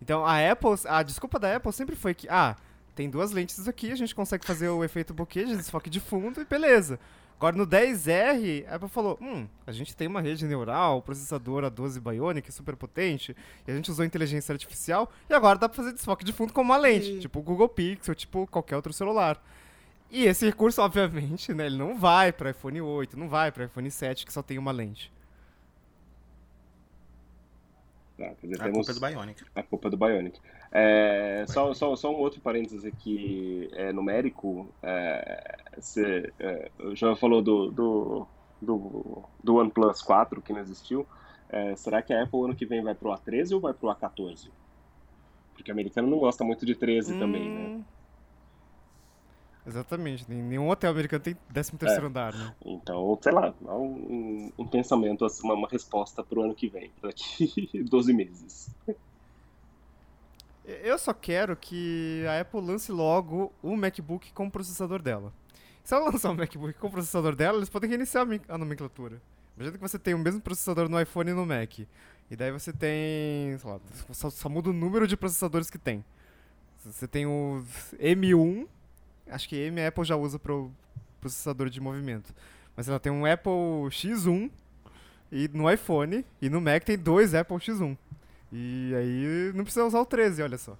Então a Apple. A desculpa da Apple sempre foi que, ah, tem duas lentes aqui, a gente consegue fazer o efeito bokeh de desfoque de fundo e beleza. Agora no 10R, a Apple falou: hum, a gente tem uma rede neural, processador A12 Bionic super potente, e a gente usou inteligência artificial, e agora dá pra fazer desfoque de fundo com uma lente, e... tipo o Google Pixel, tipo qualquer outro celular. E esse recurso, obviamente, né, ele não vai para iPhone 8, não vai para iPhone 7, que só tem uma lente. Tá, quer dizer, A temos culpa é do Bionic. a culpa do Bionic. É, só, só, só um outro parênteses aqui é, numérico. É, você, é, o João falou do, do, do, do OnePlus 4 que não existiu. É, será que a Apple ano que vem vai pro A13 ou vai pro A14? Porque o americano não gosta muito de 13 também, né? Hum, Exatamente. nem- Nenhum hotel americano tem 13 terceiro andar, né? Então, sei lá, há um, um pensamento, assim, uma, uma resposta pro ano que vem, daqui *laughs* 12 meses. Eu só quero que a Apple lance logo o MacBook com o processador dela. Se ela *laughs* lançar o MacBook com o processador dela, eles podem reiniciar a nomenclatura. Imagina que você tem o mesmo processador no iPhone e no Mac. E daí você tem, sei lá, só, só muda o número de processadores que tem. Você tem o M1, acho que M a Apple já usa pro processador de movimento. Mas ela tem um Apple X1 e no iPhone e no Mac tem dois Apple X1. E aí não precisa usar o 13, olha só.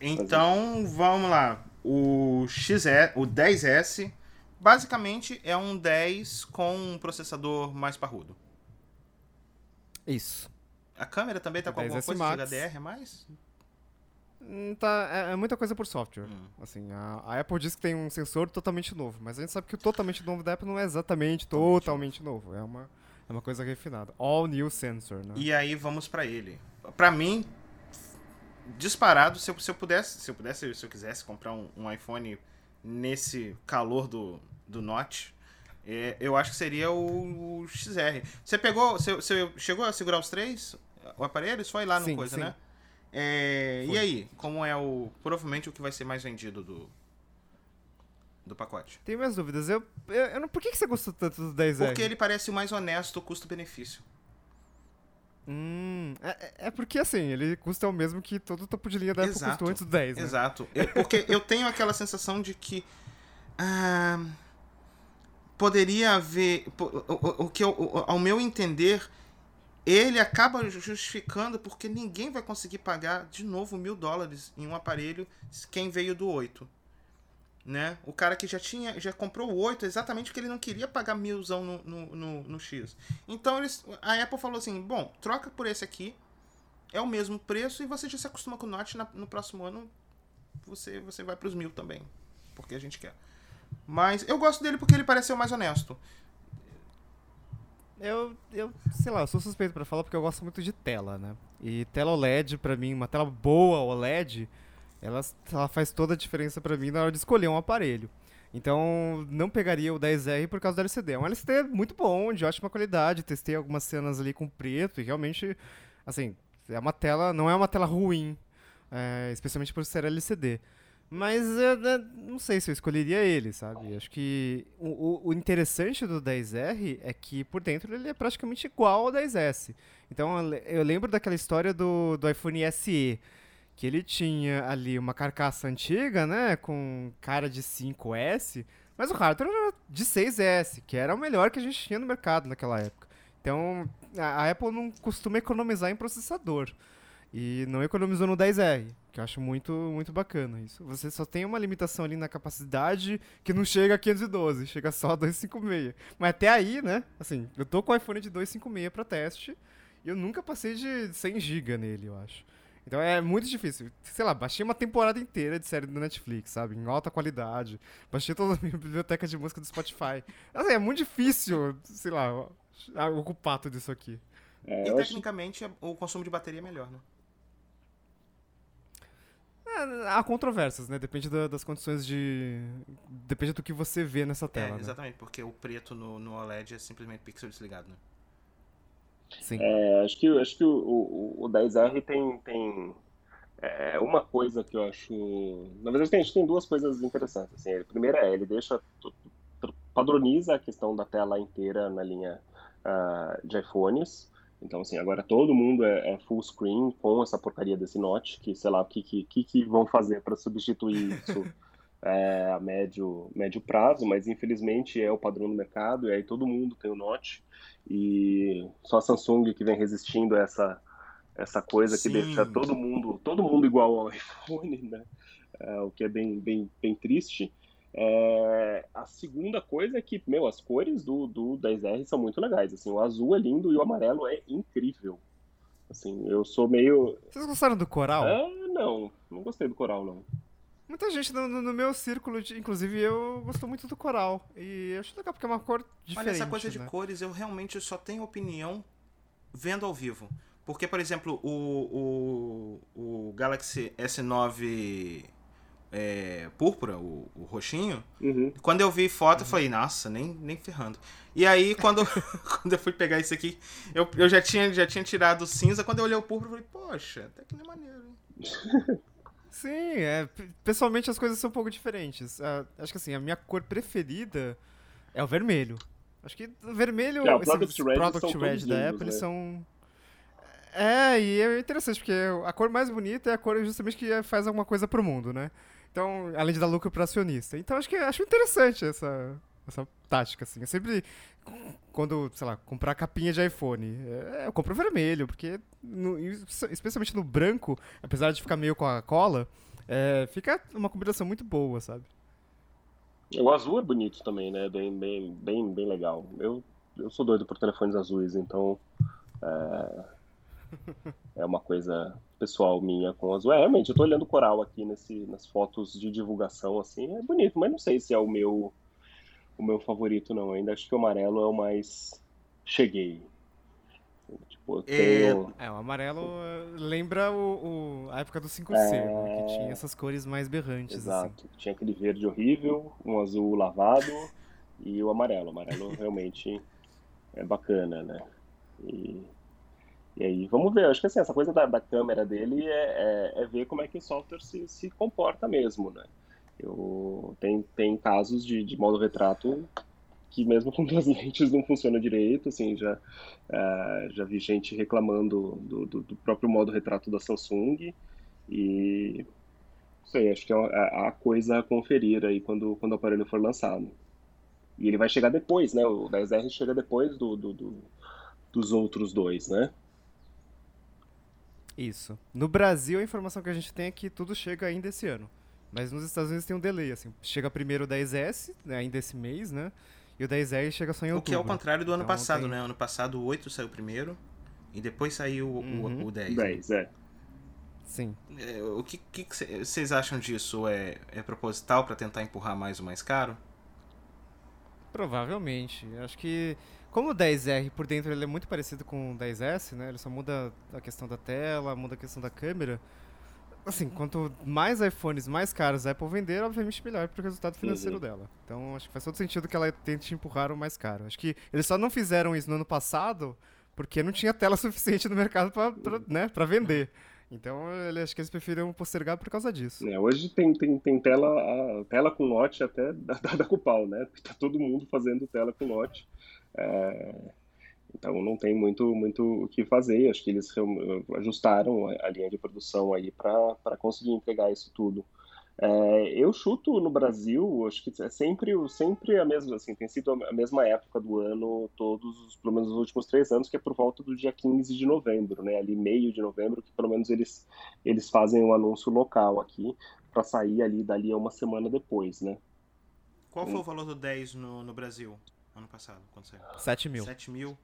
Então, vamos lá. O XE, o 10S, basicamente é um 10 com um processador mais parrudo. Isso. A câmera também tá com alguma 10S coisa Max. de HDR mais? Hum, Tá, é, é muita coisa por software. Hum. Assim, a, a Apple diz que tem um sensor totalmente novo, mas a gente sabe que o totalmente novo da Apple não é exatamente totalmente novo. É uma, é uma coisa refinada. All new sensor, né? E aí vamos pra ele. Pra mim, disparado, se eu, se eu pudesse, se eu pudesse, se eu quisesse comprar um, um iPhone nesse calor do, do Note, é, eu acho que seria o, o XR. Você pegou, você, você chegou a segurar os três, o aparelho? Isso foi lá no Sim, coisa, sim. né? É, e aí, como é o provavelmente o que vai ser mais vendido do do pacote? Tenho minhas dúvidas. Eu, eu, eu não, por que, que você gostou tanto do 10R? Porque ele parece o mais honesto custo-benefício. Hum, é, é- é porque assim, ele custa o mesmo que todo o topo de linha da Apple Exato. custou antes do 10, né? Exato. Eu- porque *laughs* eu tenho aquela sensação de que. ah, poderia haver. o- o que eu, o- ao meu entender, ele acaba justificando porque ninguém vai conseguir pagar de novo mil dólares em um aparelho quem veio do 8. Né? O cara que já tinha, já comprou o 8 exatamente porque ele não queria pagar milzão no, no, no, no X. Então eles, a Apple falou assim: bom, troca por esse aqui, é o mesmo preço e você já se acostuma com o Note no próximo ano você você vai pros mil também porque a gente quer mas eu gosto dele porque ele pareceu mais honesto Eu, eu, sei lá, eu sou suspeito pra falar porque eu gosto muito de tela, né? E tela OLED, pra mim, uma tela boa OLED, ela, ela faz toda a diferença pra mim na hora de escolher um aparelho. Então, não pegaria o 10R por causa do LCD. É um LCD muito bom, de ótima qualidade. Testei algumas cenas ali com preto e realmente, assim, é uma tela, não é uma tela ruim, é, especialmente por ser LCD. Mas eu né, não sei se eu escolheria ele, sabe? Acho que o, o- interessante do 10R é que por dentro ele é praticamente igual ao 10S. Então eu eu lembro daquela história do, do iPhone SE, que ele tinha ali uma carcaça antiga, né? Com cara de 5S, mas o hardware era de 6S, que era o melhor que a gente tinha no mercado naquela época. Então a, Apple não costuma economizar em processador. E não economizou no 10R, que eu acho muito, muito bacana isso. Você só tem uma limitação ali na capacidade que não chega a 512, chega só a 256. Mas até aí, né? Assim, eu tô com o iPhone de 256 pra teste e eu nunca passei de 100 GB nele, eu acho. Então é muito difícil. Sei lá, baixei uma temporada inteira de série do Netflix, sabe? Em alta qualidade. Baixei toda a minha biblioteca de música do Spotify. Assim, é muito difícil, sei lá, ocupar tudo isso aqui. É, e eu acho tecnicamente o consumo de bateria é melhor né É, há controvérsias, né? Depende da- das condições de. Depende do que você vê nessa é, tela. né? exatamente porque o preto no, no OLED é simplesmente pixel desligado né. É, acho que, acho que o, o, o 10R tem, tem é, uma coisa que eu acho. Na verdade, tem, acho que tem duas coisas interessantes. Assim. A primeira é, ele deixa. padroniza a questão da tela inteira na linha ah, de iPhones. Então, assim, agora todo mundo é, é full screen com essa porcaria desse Note, que sei lá o que, que, que, que vão fazer para substituir isso *laughs* é, a médio, médio prazo, mas infelizmente é o padrão do mercado, e aí todo mundo tem o Note, e só a Samsung que vem resistindo a essa, essa coisa que Sim. deixa todo mundo, todo mundo igual ao *laughs* iPhone, né? É, o que é bem, bem, bem triste. É, a segunda coisa é que, meu, as cores do, do 10R são muito legais. Assim, o azul é lindo e o amarelo é incrível. Assim, eu sou meio. Vocês gostaram do coral? É, não, não gostei do coral, não. Muita gente no, no meu círculo, de, inclusive eu, gostou muito do coral. E eu acho legal porque é uma cor diferente. Olha, essa coisa né? de cores, eu realmente só tenho opinião vendo ao vivo. Porque, por exemplo, o, o, o Galaxy S9 é, púrpura, o, o roxinho, Uhum. quando eu vi foto, eu falei, nossa, nem, nem ferrando. E aí, *laughs* quando, quando eu fui pegar isso aqui, eu, eu já, tinha, já tinha tirado o cinza. Quando eu olhei o púrpura, eu falei, poxa, até que não é maneiro, hein? *laughs* Sim, é, pessoalmente as coisas são um pouco diferentes. Ah, acho que assim, a minha cor preferida é o vermelho. Acho que o vermelho, É, o Product Red Product Red da lindos, Apple, né? são... É, e é interessante, porque a cor mais bonita é a cor justamente que faz alguma coisa pro mundo, né? Então, além de dar lucro pro acionista. Então, acho que acho interessante essa, essa tática, assim. Eu sempre, quando, sei lá, comprar capinha de iPhone, é, eu compro vermelho, porque, no- especialmente no branco, apesar de ficar meio com a cola, é, fica uma combinação muito boa, sabe? O azul é bonito também, né? Bem, bem, bem, bem legal. Eu, eu sou doido por telefones azuis, então é, *laughs* é uma coisa pessoal minha com azul. É, realmente, eu tô olhando o coral aqui nesse, nas fotos de divulgação, assim, é bonito, mas não sei se é o meu o meu favorito, não. Ainda acho que o amarelo é o mais cheguei. Tipo, eu É, tenho... É, o amarelo eh, lembra o, o- a época do 5C, É. né? Que tinha essas cores mais berrantes, assim. Exato. Tinha aquele verde horrível, um azul lavado e o amarelo. O amarelo *laughs* realmente é bacana, né? E, e aí, vamos ver. Acho que assim, essa coisa da, da câmera dele é, é, é ver como é que o software se, se comporta mesmo, né? Eu, tem, tem casos de, de modo retrato que mesmo *laughs* com duas lentes não funciona direito, assim, já, ah, já vi gente reclamando do, do, do próprio modo retrato da Samsung e não sei, acho que é a, a coisa a conferir aí quando, quando o aparelho for lançado. E ele vai chegar depois, né? O 10R chega depois do, do- do- dos outros dois, né? Isso. No Brasil, a informação que a gente tem é que tudo chega ainda esse ano. Mas nos Estados Unidos tem um delay, assim. Chega primeiro o 10S, né, ainda esse mês, né? E o 10R chega só em O outubro. que é o contrário do ano Então, passado, tem- né? Ano passado o 8 saiu primeiro e depois saiu o, o- Uhum. o 10. né? 10, é. Sim. É, o que que que cê- vocês acham disso? É, é proposital pra tentar empurrar mais o mais caro? Provavelmente. Acho que, como o 10R por dentro ele é muito parecido com o 10S, né? Ele só muda a questão da tela, muda a questão da câmera. Assim, quanto mais iPhones mais caros a Apple vender, obviamente melhor pro resultado financeiro Uhum. dela. Então, acho que faz todo sentido que ela tente empurrar o mais caro. Acho que eles só não fizeram isso no ano passado porque não tinha tela *laughs* suficiente no mercado pra, pra, né, pra vender. Então, ele, acho que eles preferiram postergar por causa disso. É, hoje tem, tem, tem tela, a tela com note até da, da, da Cupal, né? Tá todo mundo fazendo tela com note. É, então não tem muito, muito o que fazer. Acho que eles real- ajustaram a, linha de produção aí para conseguir entregar isso tudo. É, eu chuto no Brasil, acho que é sempre, o- sempre a mesma, assim, tem sido a mesma época do ano, todos, os- pelo menos os últimos três anos, que é por volta do dia 15 de novembro, né? Ali meio de novembro, que pelo menos eles, eles fazem um anúncio local aqui para sair ali dali a uma semana depois, né? Qual Hum. foi o valor do 10 no, no Brasil ano passado? Quando saiu? 7 mil. 7 mil.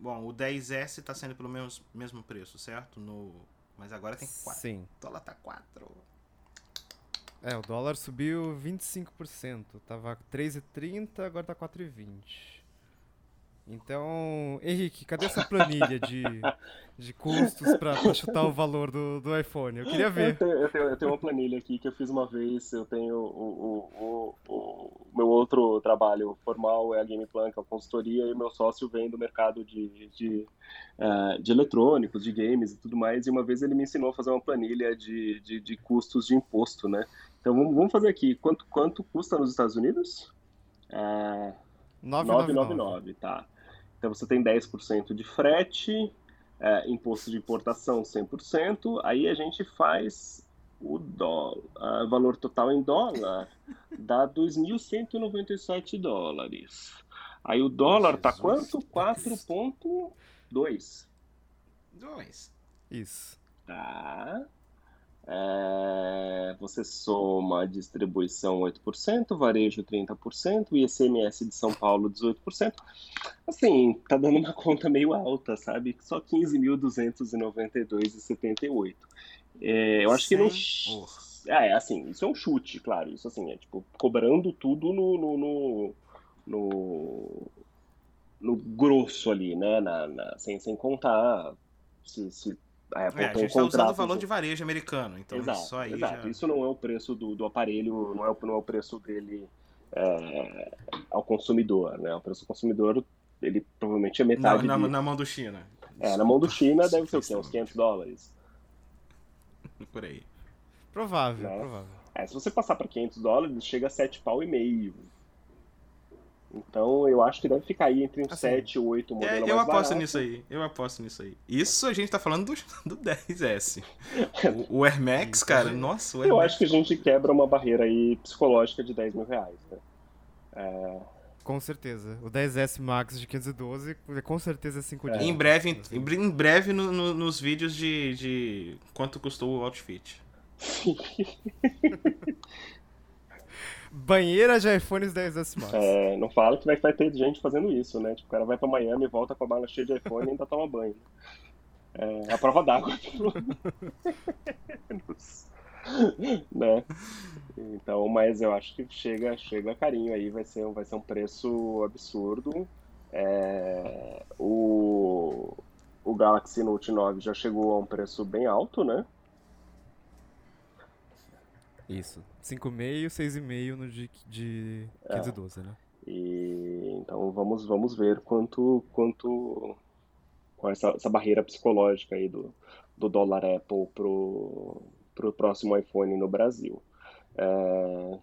Bom, o 10S tá saindo pelo menos, mesmo preço, certo? No... Mas agora tem 4. Sim. O dólar tá 4. É, o dólar subiu 25%. Tava 3,30, agora tá 4,20. Então, Henrique, cadê essa planilha de, de custos pra chutar o valor do, do iPhone? Eu queria Eu ver. tenho, eu, tenho, eu tenho uma planilha aqui que eu fiz uma vez. Eu tenho o, o, o, o meu outro trabalho formal é a Gameplan, que é a consultoria, e o meu sócio vem do mercado de, de, eh, de eletrônicos, de games e tudo mais. E uma vez ele me ensinou a fazer uma planilha de, de, de custos de imposto, né? Então vamos, vamos fazer aqui. Quanto, quanto custa nos Estados Unidos? É, 999. 999, tá. Então você tem 10% de frete, é, imposto de importação 100%, aí a gente faz o dólar, ah, valor total em dólar dá 2.197 dólares. Aí o dólar tá Jesus. quanto? 4.2. 2. Isso. Tá. É, você soma distribuição 8%, varejo 30% e ICMS de São Paulo 18%. Assim, tá dando uma conta meio alta, sabe? Só 15.292,78. É, eu acho Sim. que não. É, assim, isso é um chute, claro. Isso assim, é tipo, cobrando tudo no, no, no, no, no grosso ali, né? Na, na, sem, sem contar se, se Apple é, a gente está usando o valor de varejo americano, então exato, isso aí exato. Já... Isso não é o preço do, do aparelho, não é, o, não é o preço dele é, ao consumidor, né? O preço do consumidor, ele provavelmente é metade... Na, na, de... na mão do China. É, na mão do China deve ser o quê? Uns 500 dólares. *laughs* Por aí. Provável, né? provável. É, se você passar para 500 dólares, chega a 7 pau e meio. Então eu acho que deve ficar aí entre uns assim, 7 e 8 modelos é, Eu aposto barato. nisso aí, eu aposto nisso aí. Isso a gente tá falando do, *laughs* do 10S. O, o Air Max, cara, nossa, o Air Eu Max... acho que a gente quebra uma barreira aí psicológica de 10 mil reais, né? É... Com certeza. O 10S Max de 512 com certeza é 5 dias. Em breve, em, em breve no, no, nos vídeos de, de quanto custou o outfit. *laughs* Banheira de iPhones 10S Max. É, não fala que vai, ter gente fazendo isso, né? Tipo, o cara vai pra Miami, volta com a mala cheia de iPhone e ainda toma banho. É a prova d'água. *laughs* né? Então, mas eu acho que chega, chega carinho aí, vai ser, vai ser um preço absurdo. É, o, o Galaxy Note 9 já chegou a um preço bem alto, né? Isso. 5,5, 6,5 no de, de 512, é. né? E, então vamos, vamos ver quanto, quanto com essa, essa barreira psicológica aí do, do dólar Apple pro, pro próximo iPhone no Brasil. É,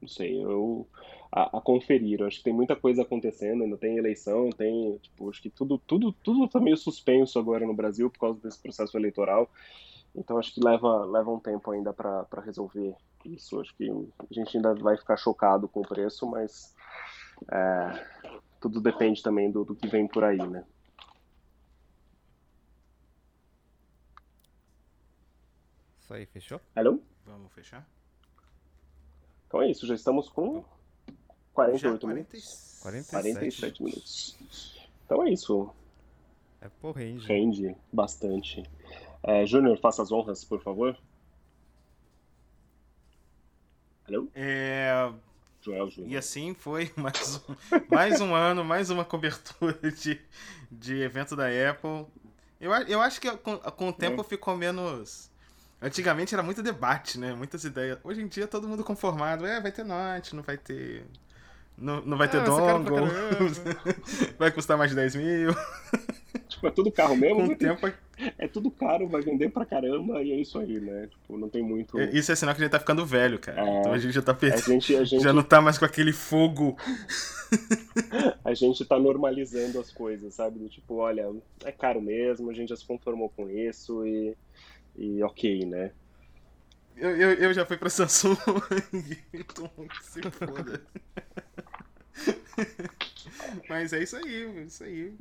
não sei, eu a, a, conferir. Eu acho que tem muita coisa acontecendo, ainda tem eleição, tem, tipo, acho que tudo, tudo, tudo tá meio suspenso agora no Brasil por causa desse processo eleitoral. Então acho que leva, leva um tempo ainda para resolver isso. Acho que a gente ainda vai ficar chocado com o preço, mas é, tudo depende também do, do que vem por aí, né? Isso aí, fechou? Alô? Vamos fechar? Então é isso, já estamos com 48 já, minutos. 47. 47 minutos. Então é isso. É, pô, rende. Rende bastante. É, Júnior, faça as honras, por favor. Alô? É... Joel Júnior. E assim foi *laughs* mais um, mais um ano, mais uma cobertura *laughs* de, de evento da Apple. Eu, eu acho que com, com o tempo é. ficou menos. Antigamente era muito debate, né? Muitas ideias. Hoje em dia todo mundo conformado. É, vai ter Note, não vai ter. Não, não vai ter ah, dongle. *laughs* vai custar mais de 10 mil. Tipo, é tudo carro mesmo. Com o tempo. É tudo caro, vai vender pra caramba e é isso aí, né? Tipo, não tem muito. É, isso é sinal que a gente tá ficando velho, cara. É... Então a gente já tá pensando. A gente, a gente... Já não tá mais com aquele fogo. *laughs* a gente tá normalizando as coisas, sabe? Tipo, olha, é caro mesmo, a gente já se conformou com isso e, e ok, né? Eu, eu, eu já fui pra Samsung então *laughs* se foda. *laughs* Mas é isso aí, é isso aí.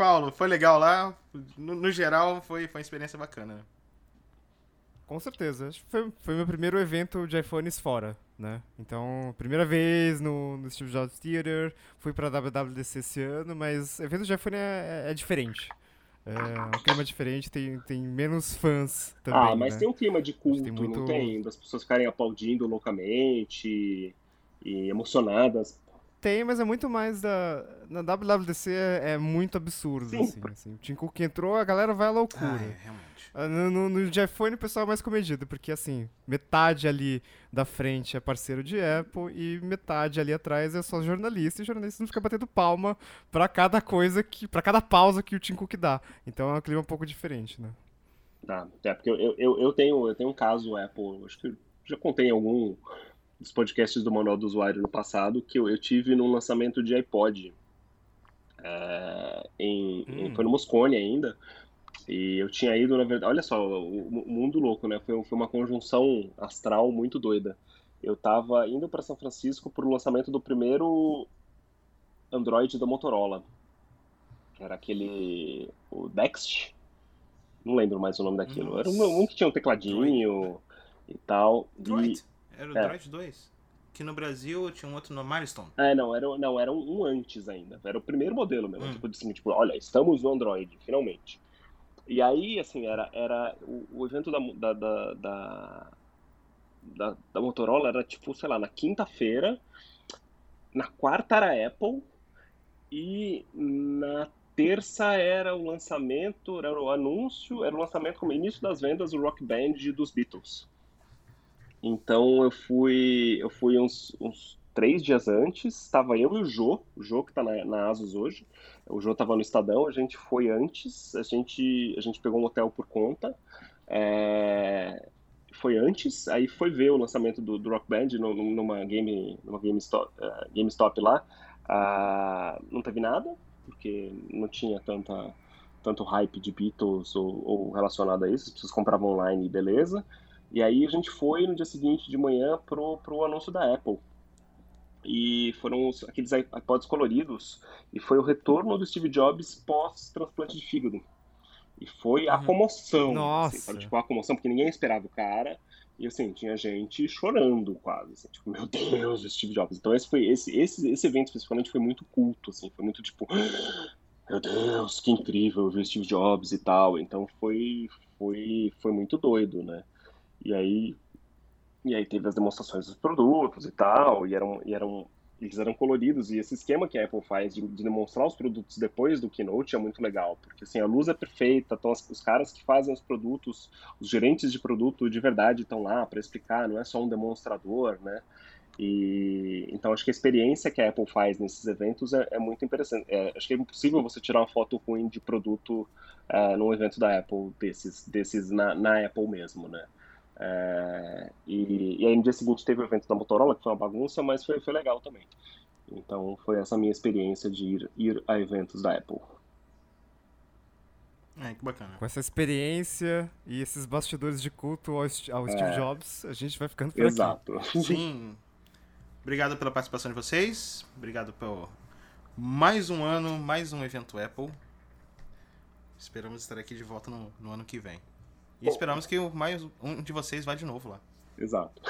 Paulo, foi legal lá? No, no geral, foi, foi uma experiência bacana. Com certeza. Foi, foi meu primeiro evento de iPhones fora, né? Então, primeira vez no, no Steve Jobs Theater, fui pra WWDC esse ano, mas evento de iPhone é, é, é diferente. É um clima diferente, tem, tem menos fãs também. Ah, mas né? tem um clima de culto, tem muito... não tem? Das pessoas ficarem aplaudindo loucamente e emocionadas tem, mas é muito mais da. Na WWDC é, é muito absurdo, Sim. assim, assim. O Tim Cook entrou, a galera vai à loucura. Ah, é, realmente. Ah, no, no, no o pessoal é mais comedido, porque assim, metade ali da frente é parceiro de Apple e metade ali atrás é só jornalista, e jornalista não fica batendo palma pra cada coisa que. para cada pausa que o Tim Cook dá. Então é um clima um pouco diferente, né? Tá, é porque eu, eu, eu, tenho, eu tenho um caso Apple, acho que já contei em algum dos podcasts do Manual do Usuário no passado, que eu, eu tive num lançamento de iPod. É, em, hum. em, foi no Moscone ainda. E eu tinha ido, na verdade, olha só, o, o mundo louco, né? Foi, foi uma conjunção astral muito doida. Eu tava indo para São Francisco para o lançamento do primeiro Android da Motorola, era aquele o Dext. Não lembro mais o nome daquilo. Nossa. Era um, um, que tinha um tecladinho Droid. e tal. Droid. E... Era o é. Droid 2? Que no Brasil tinha um outro no Milestone. É, não, era, não, era um, um antes ainda. Era o primeiro modelo mesmo. Hum. Tipo, assim, tipo, olha, estamos no Android, finalmente. E aí, assim, era, era o, o evento da, da, da, da, da, Motorola era tipo, sei lá, na quinta-feira, na quarta era Apple e na terça era o lançamento, era o anúncio, era o lançamento como início das vendas do Rock Band dos Beatles. Então eu fui, eu fui uns, uns três dias antes, estava eu e o Jô, o Jô que está na, na, Asus hoje, o Jô estava no Estadão, a gente foi antes, a gente, a gente pegou um hotel por conta, é, foi antes, aí foi ver o lançamento do, do Rock Band numa game, numa GameStop, uh, GameStop lá, uh, não teve nada, porque não tinha tanta, tanto hype de Beatles ou, ou relacionado a isso, as pessoas compravam online beleza, e aí a gente foi no dia seguinte de manhã pro, pro anúncio da Apple, e foram os, aqueles iPods coloridos, e foi o retorno do Steve Jobs pós-transplante de fígado. E foi a uhum. comoção. Assim, Nossa. Assim, tipo, a comoção, porque ninguém esperava o cara. E assim, tinha gente chorando quase. Assim, tipo, meu Deus, Steve Jobs. Então esse foi esse, esse, esse evento especificamente foi muito culto, assim, foi muito tipo, meu Deus, que incrível ver o Steve Jobs e tal. Então foi, foi, foi muito doido, né? E aí e aí teve as demonstrações dos produtos e tal, e eram, e eram eles eram coloridos, e esse esquema que a Apple faz de, de, demonstrar os produtos depois do Keynote é muito legal, porque assim, a luz é perfeita, então os, os caras que fazem os produtos, os gerentes de produto de verdade estão lá para explicar, não é só um demonstrador, né? E, então acho que a experiência que a Apple faz nesses eventos é, é muito interessante. É, acho que é impossível você tirar uma foto ruim de produto uh, num evento da Apple desses, desses na, na Apple mesmo, né? É, e, e, aí no dia seguinte teve o evento da Motorola, que foi uma bagunça, mas foi, foi legal também. Então foi essa minha experiência de ir, ir a eventos da Apple. É, que bacana. Com essa experiência e esses bastidores de culto ao, ao Steve é. Jobs, a gente vai ficando por Exato. aqui. *laughs* Sim. Obrigado pela participação de vocês. Obrigado por mais um ano, mais um evento Apple. Esperamos estar aqui de volta no, no ano que vem. E esperamos que mais um de vocês vá de novo lá. Exato.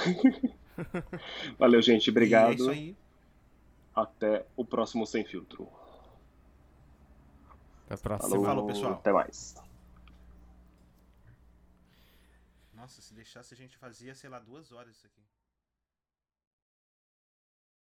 *laughs* Valeu, gente. Obrigado. E é isso aí. Até o próximo Sem Filtro. Até a próxima. Falou, Falou pessoal. Até mais. Nossa, se deixasse a gente fazia, sei lá, duas horas isso aqui.